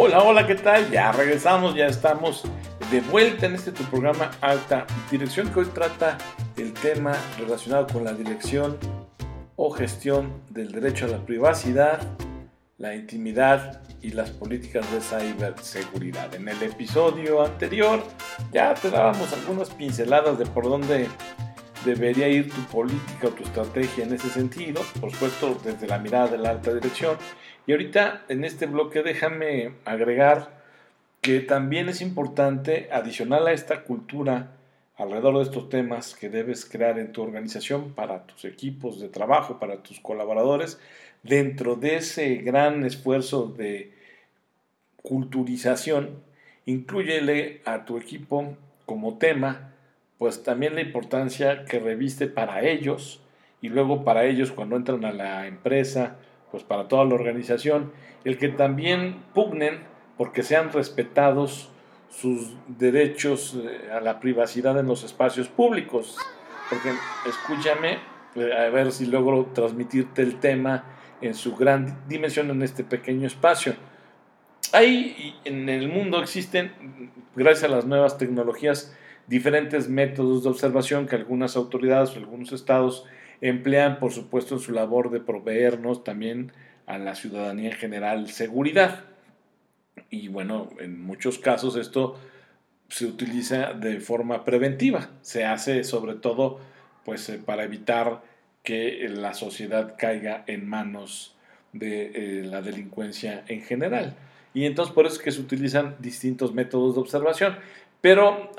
Hola, hola, ¿qué tal? Ya regresamos, ya estamos de vuelta en este tu programa Alta Dirección que hoy trata el tema relacionado con la dirección o gestión del derecho a la privacidad, la intimidad y las políticas de ciberseguridad. En el episodio anterior ya te dábamos algunas pinceladas de por dónde debería ir tu política o tu estrategia en ese sentido, por supuesto desde la mirada de la alta dirección. Y ahorita en este bloque déjame agregar que también es importante, adicional a esta cultura alrededor de estos temas que debes crear en tu organización para tus equipos de trabajo, para tus colaboradores, dentro de ese gran esfuerzo de culturización, incluyele a tu equipo como tema pues también la importancia que reviste para ellos y luego para ellos cuando entran a la empresa, pues para toda la organización, el que también pugnen porque sean respetados sus derechos eh, a la privacidad en los espacios públicos. Porque escúchame, eh, a ver si logro transmitirte el tema en su gran dimensión en este pequeño espacio. Ahí en el mundo existen, gracias a las nuevas tecnologías, diferentes métodos de observación que algunas autoridades o algunos estados emplean, por supuesto, en su labor de proveernos también a la ciudadanía en general seguridad. Y bueno, en muchos casos esto se utiliza de forma preventiva. Se hace sobre todo pues eh, para evitar que la sociedad caiga en manos de eh, la delincuencia en general. Y entonces por eso es que se utilizan distintos métodos de observación. Pero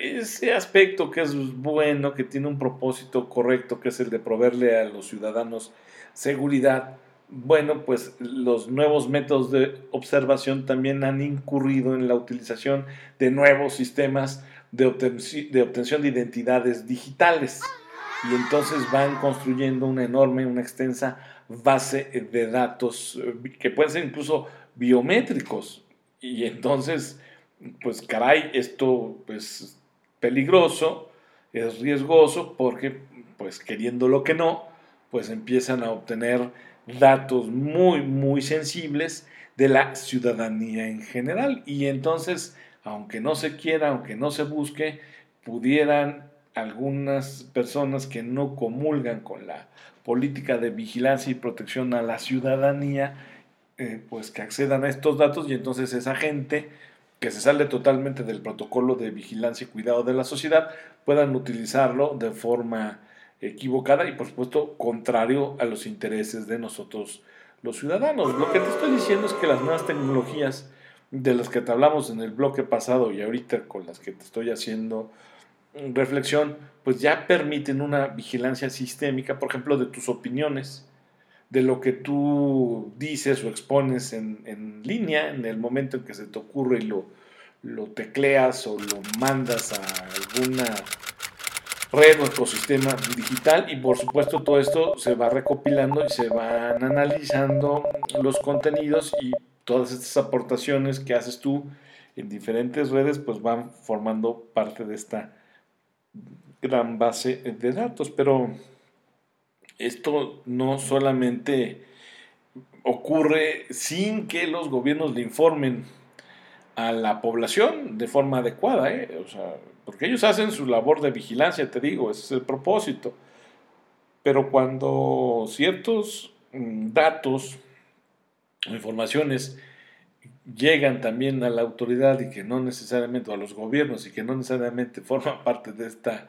ese aspecto que es bueno, que tiene un propósito correcto, que es el de proveerle a los ciudadanos seguridad, bueno, pues los nuevos métodos de observación también han incurrido en la utilización de nuevos sistemas de, de obtención de identidades digitales. Y entonces van construyendo una enorme, una extensa base de datos eh, que pueden ser incluso biométricos. Y entonces pues caray, esto es pues, peligroso, es riesgoso porque pues queriendo lo que no, pues empiezan a obtener datos muy, muy sensibles de la ciudadanía en general. Y entonces, aunque no se quiera, aunque no se busque, pudieran algunas personas que no comulgan con la política de vigilancia y protección a la ciudadanía, eh, pues que accedan a estos datos y entonces esa gente que se sale totalmente del protocolo de vigilancia y cuidado de la sociedad, puedan utilizarlo de forma equivocada y por supuesto contrario a los intereses de nosotros los ciudadanos. Lo que te estoy diciendo es que las nuevas tecnologías de las que te hablamos en el bloque pasado y ahorita con las que te estoy haciendo reflexión, pues ya permiten una vigilancia sistémica, por ejemplo, de tus opiniones, de lo que tú dices o expones en, línea en el momento en que se te ocurre y lo, lo tecleas o lo mandas a alguna red o ecosistema digital y por supuesto todo esto se va recopilando y se van analizando los contenidos y todas estas aportaciones que haces tú en diferentes redes pues van formando parte de esta gran base de datos. Pero esto no solamente ocurre sin que los gobiernos le informen a la población de forma adecuada, ¿eh? porque ellos hacen su labor de vigilancia, te digo, ese es el propósito. Pero cuando ciertos mm, datos o informaciones llegan también a la autoridad y que no necesariamente, a los gobiernos y que no necesariamente forman parte de esta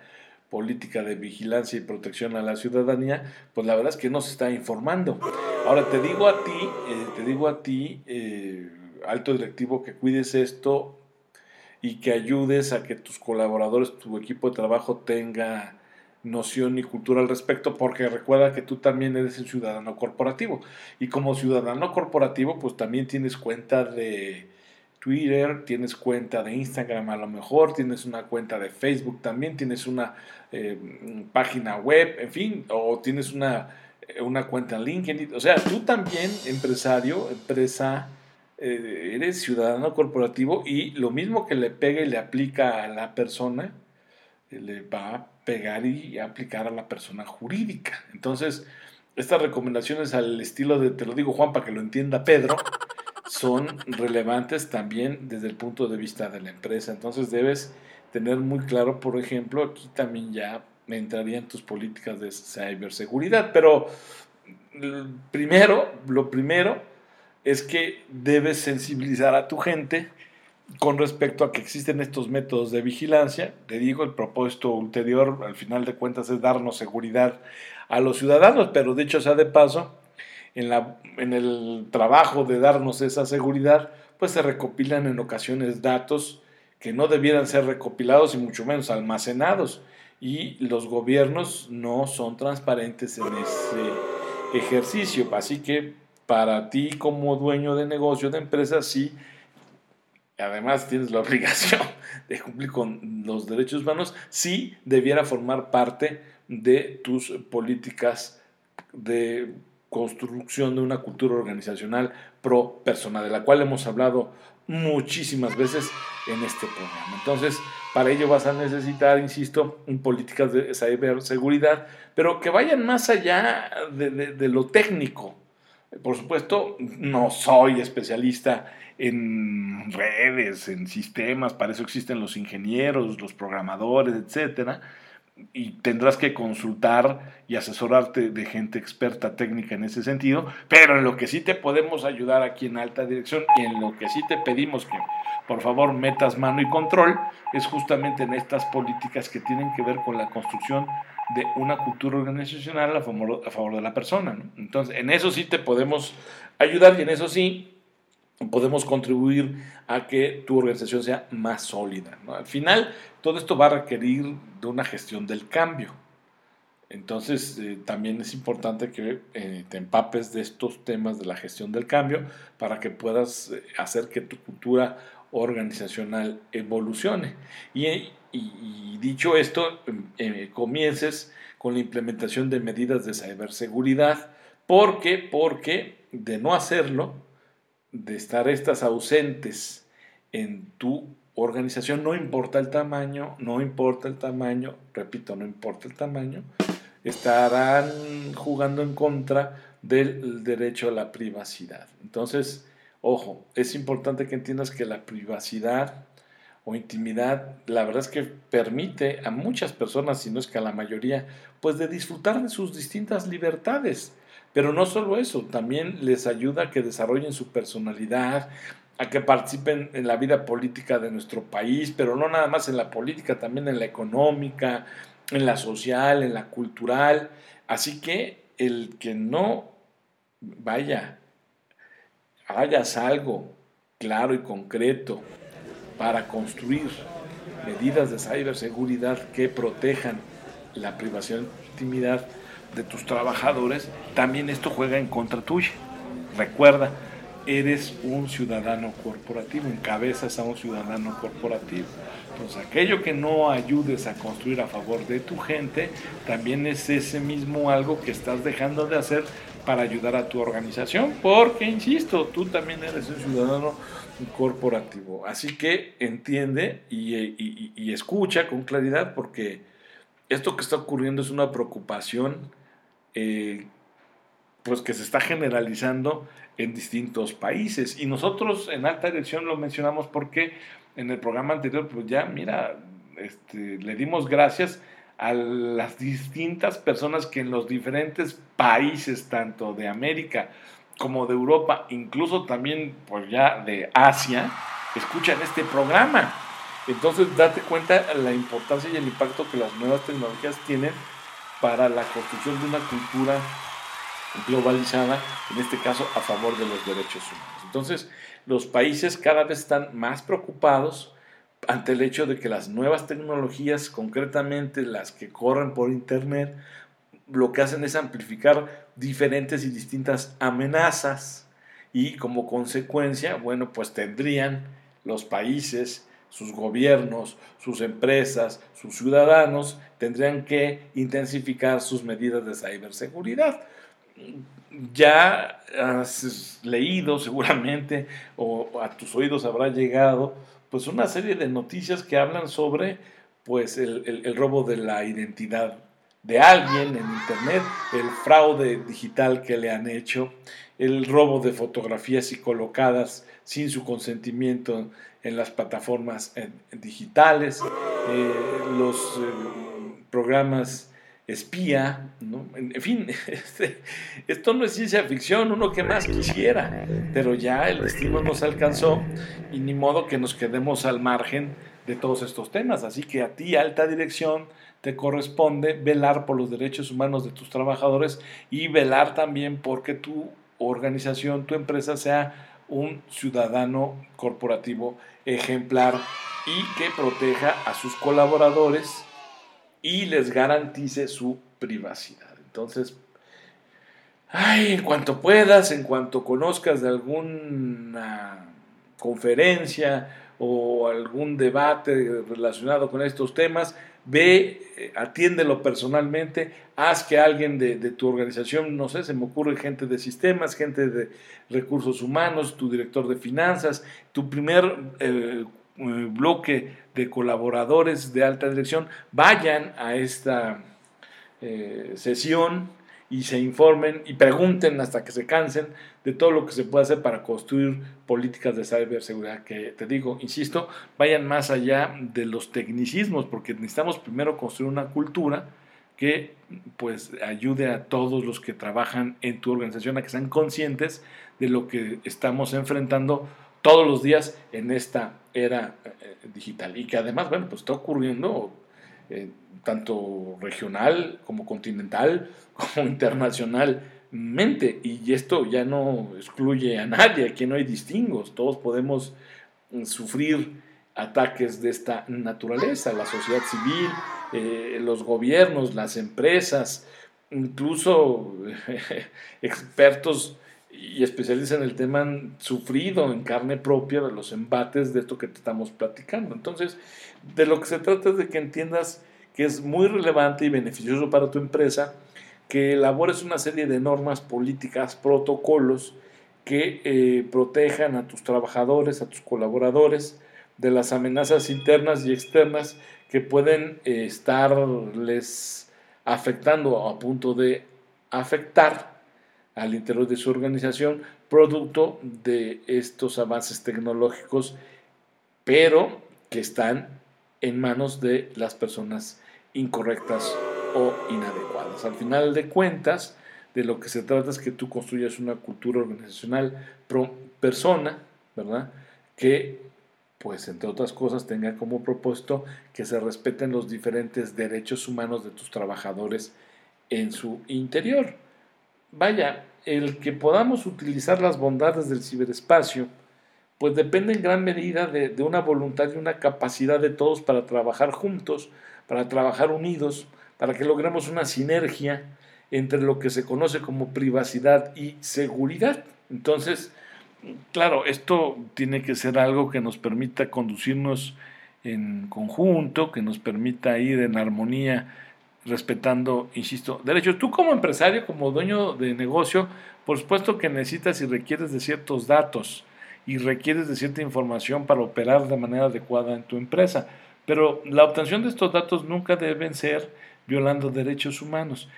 política de vigilancia y protección a la ciudadanía, pues la verdad es que no se está informando. Ahora te digo a ti, eh, te digo a ti, eh, alto directivo, que cuides esto y que ayudes a que tus colaboradores, tu equipo de trabajo tenga noción y cultura al respecto, porque recuerda que tú también eres un ciudadano corporativo. Y como ciudadano corporativo, pues también tienes cuenta de Twitter, tienes cuenta de Instagram a lo mejor, tienes una cuenta de Facebook también, tienes una eh, página web, en fin, o tienes una, eh, una cuenta en LinkedIn. O sea, tú también, empresario, empresa, eh, eres ciudadano corporativo y lo mismo que le pega y le aplica a la persona, le va a pegar y aplicar a la persona jurídica. Entonces, estas recomendaciones al estilo de, te lo digo Juan, para que lo entienda Pedro, son relevantes también desde el punto de vista de la empresa. Entonces debes tener muy claro, por ejemplo, aquí también ya entrarían tus políticas de ciberseguridad, pero primero, lo primero es que debes sensibilizar a tu gente con respecto a que existen estos métodos de vigilancia. Te digo, el propósito ulterior, al final de cuentas, es darnos seguridad a los ciudadanos, pero dicho sea de paso, en, la, en el trabajo de darnos esa seguridad, pues se recopilan en ocasiones datos que no debieran ser recopilados y mucho menos almacenados. Y los gobiernos no son transparentes en ese ejercicio. Así que para ti como dueño de negocio, de empresa, sí, además tienes la obligación de cumplir con los derechos humanos, sí debiera formar parte de tus políticas de construcción de una cultura organizacional pro persona, de la cual hemos hablado muchísimas veces en este programa. Entonces, para ello vas a necesitar, insisto, políticas de ciberseguridad, pero que vayan más allá de, de lo técnico. Por supuesto, no soy especialista en redes, en sistemas, para eso existen los ingenieros, los programadores, etcétera y tendrás que consultar y asesorarte de gente experta técnica en ese sentido, pero en lo que sí te podemos ayudar aquí en alta dirección y en lo que sí te pedimos que por favor metas mano y control es justamente en estas políticas que tienen que ver con la construcción de una cultura organizacional a favor, a favor de la persona. Entonces, en eso sí te podemos ayudar y en eso sí podemos contribuir a que tu organización sea más sólida. Al final, todo esto va a requerir de una gestión del cambio. Entonces, eh, también es importante que eh, te empapes de estos temas de la gestión del cambio para que puedas eh, hacer que tu cultura organizacional evolucione. Y, y dicho esto, em, comiences con la implementación de medidas de ciberseguridad. ¿Por qué? Porque de no hacerlo, de estar estas ausentes en tu organización, no importa el tamaño, no importa el tamaño, repito, no importa el tamaño, estarán jugando en contra del derecho a la privacidad. Entonces, ojo, es importante que entiendas que la privacidad o intimidad, la verdad es que permite a muchas personas, si no es que a la mayoría, pues de disfrutar de sus distintas libertades. Pero no solo eso, también les ayuda a que desarrollen su personalidad, a que participen en la vida política de nuestro país, pero no nada más en la política, también en la económica, en la social, en la cultural. Así que el que no vaya, hagas algo claro y concreto para construir medidas de ciberseguridad que protejan la privacidad e intimidad de tus trabajadores, también esto juega en contra tuya. Recuerda, eres un ciudadano corporativo, encabezas a un ciudadano corporativo. Entonces, aquello que no ayudes a construir a favor de tu gente, también es ese mismo algo que estás dejando de hacer para ayudar a tu organización, porque, insisto, tú también eres un ciudadano corporativo. Así que entiende y, y escucha con claridad, porque esto que está ocurriendo es una preocupación eh, pues que se está generalizando en distintos países. Y nosotros en alta dirección lo mencionamos porque en el programa anterior, pues ya, mira, este, le dimos gracias a las distintas personas que en los diferentes países, tanto de América como de Europa, incluso también pues ya de Asia, escuchan este programa. Entonces, date cuenta la importancia y el impacto que las nuevas tecnologías tienen para la construcción de una cultura globalizada, en este caso a favor de los derechos humanos. Entonces, los países cada vez están más preocupados ante el hecho de que las nuevas tecnologías, concretamente las que corren por Internet, lo que hacen es amplificar diferentes y distintas amenazas y como consecuencia, bueno, pues tendrían los países sus gobiernos, sus empresas, sus ciudadanos tendrían que intensificar sus medidas de ciberseguridad. Ya has leído seguramente o a tus oídos habrá llegado pues una serie de noticias que hablan sobre pues el, robo de la identidad de alguien en Internet, el fraude digital que le han hecho, el robo de fotografías y colocadas sin su consentimiento en las plataformas digitales, eh, los eh, programas espía, en fin, este, esto no es ciencia ficción, uno que más quisiera, pero ya el destino nos alcanzó y ni modo que nos quedemos al margen de todos estos temas. Así que a ti, alta dirección, te corresponde velar por los derechos humanos de tus trabajadores y velar también porque tu organización, tu empresa sea un ciudadano corporativo ejemplar y que proteja a sus colaboradores y les garantice su privacidad. Entonces, ay, en cuanto puedas, en cuanto conozcas de alguna conferencia o algún debate relacionado con estos temas, ve, eh, atiéndelo personalmente, haz que alguien de, tu organización, no sé, se me ocurre gente de sistemas, gente de recursos humanos, tu director de finanzas, tu primer eh, eh, bloque de colaboradores de alta dirección, vayan a esta sesión y se informen y pregunten hasta que se cansen de todo lo que se puede hacer para construir políticas de ciberseguridad que te digo, insisto, vayan más allá de los tecnicismos porque necesitamos primero construir una cultura que pues ayude a todos los que trabajan en tu organización a que sean conscientes de lo que estamos enfrentando todos los días en esta era eh, digital. Y que además, bueno, pues está ocurriendo eh, tanto regional como continental como internacionalmente. Y esto ya no excluye a nadie, aquí no hay distingos, todos podemos mm, sufrir ataques de esta naturaleza, la sociedad civil, eh, los gobiernos, las empresas, incluso expertos y especialistas en el tema han sufrido en carne propia los embates de esto que te estamos platicando. Entonces, de lo que se trata es de que entiendas que es muy relevante y beneficioso para tu empresa que elabores una serie de normas políticas, protocolos que eh, protejan a tus trabajadores, a tus colaboradores de las amenazas internas y externas que pueden eh, estarles afectando a punto de afectar al interior de su organización producto de estos avances tecnológicos, pero que están en manos de las personas incorrectas o inadecuadas. Al final de cuentas, de lo que se trata es que tú construyas una cultura organizacional pro persona, ¿verdad? Que, pues, entre otras cosas, tenga como propósito que se respeten los diferentes derechos humanos de tus trabajadores en su interior. Vaya, el que podamos utilizar las bondades del ciberespacio, pues depende en gran medida de, una voluntad y una capacidad de todos para trabajar juntos, para trabajar unidos, para que logremos una sinergia entre lo que se conoce como privacidad y seguridad. Entonces, claro, esto tiene que ser algo que nos permita conducirnos en conjunto, que nos permita ir en armonía, respetando, insisto, derechos. Tú como empresario, como dueño de negocio, por supuesto que necesitas y requieres de ciertos datos y requieres de cierta información para operar de manera adecuada en tu empresa. Pero la obtención de estos datos nunca deben ser violando derechos humanos.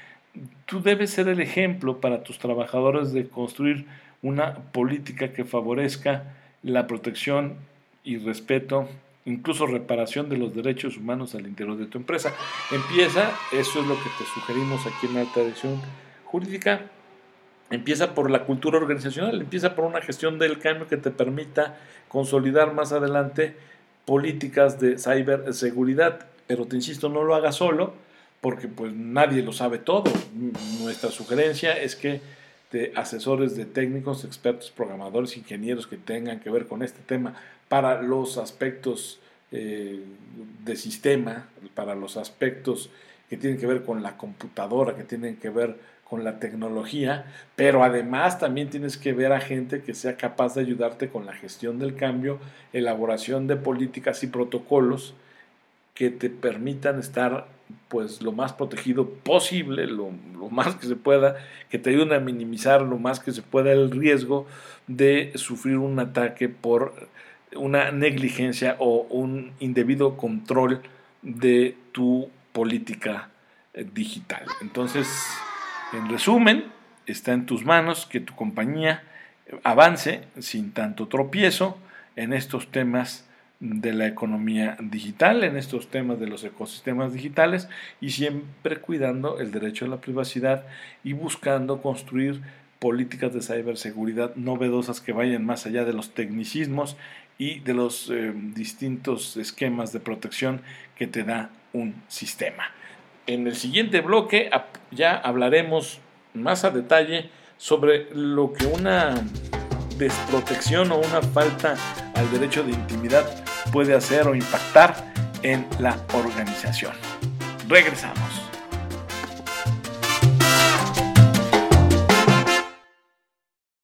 Tú debes ser el ejemplo para tus trabajadores de construir una política que favorezca la protección y respeto, incluso reparación de los derechos humanos al interior de tu empresa. Empieza, eso es lo que te sugerimos aquí en Alta Dirección Jurídica, empieza por la cultura organizacional, empieza por una gestión del cambio que te permita consolidar más adelante políticas de ciberseguridad, pero te insisto, no lo hagas solo, porque pues nadie lo sabe todo. Nuestra sugerencia es que de asesores de técnicos, expertos, programadores, ingenieros que tengan que ver con este tema para los aspectos eh, de sistema, para los aspectos que tienen que ver con la computadora, que tienen que ver con la tecnología, pero además también tienes que ver a gente que sea capaz de ayudarte con la gestión del cambio, elaboración de políticas y protocolos que te permitan estar pues lo más protegido posible, lo, lo, más que se pueda, que te ayuden a minimizar lo más que se pueda el riesgo de sufrir un ataque por una negligencia o un indebido control de tu política eh, digital. Entonces, en resumen, está en tus manos que tu compañía avance sin tanto tropiezo en estos temas de la economía digital, en estos temas de los ecosistemas digitales y siempre cuidando el derecho a la privacidad y buscando construir políticas de ciberseguridad novedosas que vayan más allá de los tecnicismos y de los eh, distintos esquemas de protección que te da un sistema. En el siguiente bloque ya hablaremos más a detalle sobre lo que una desprotección o una falta al derecho de intimidad puede hacer o impactar en la organización. Regresamos.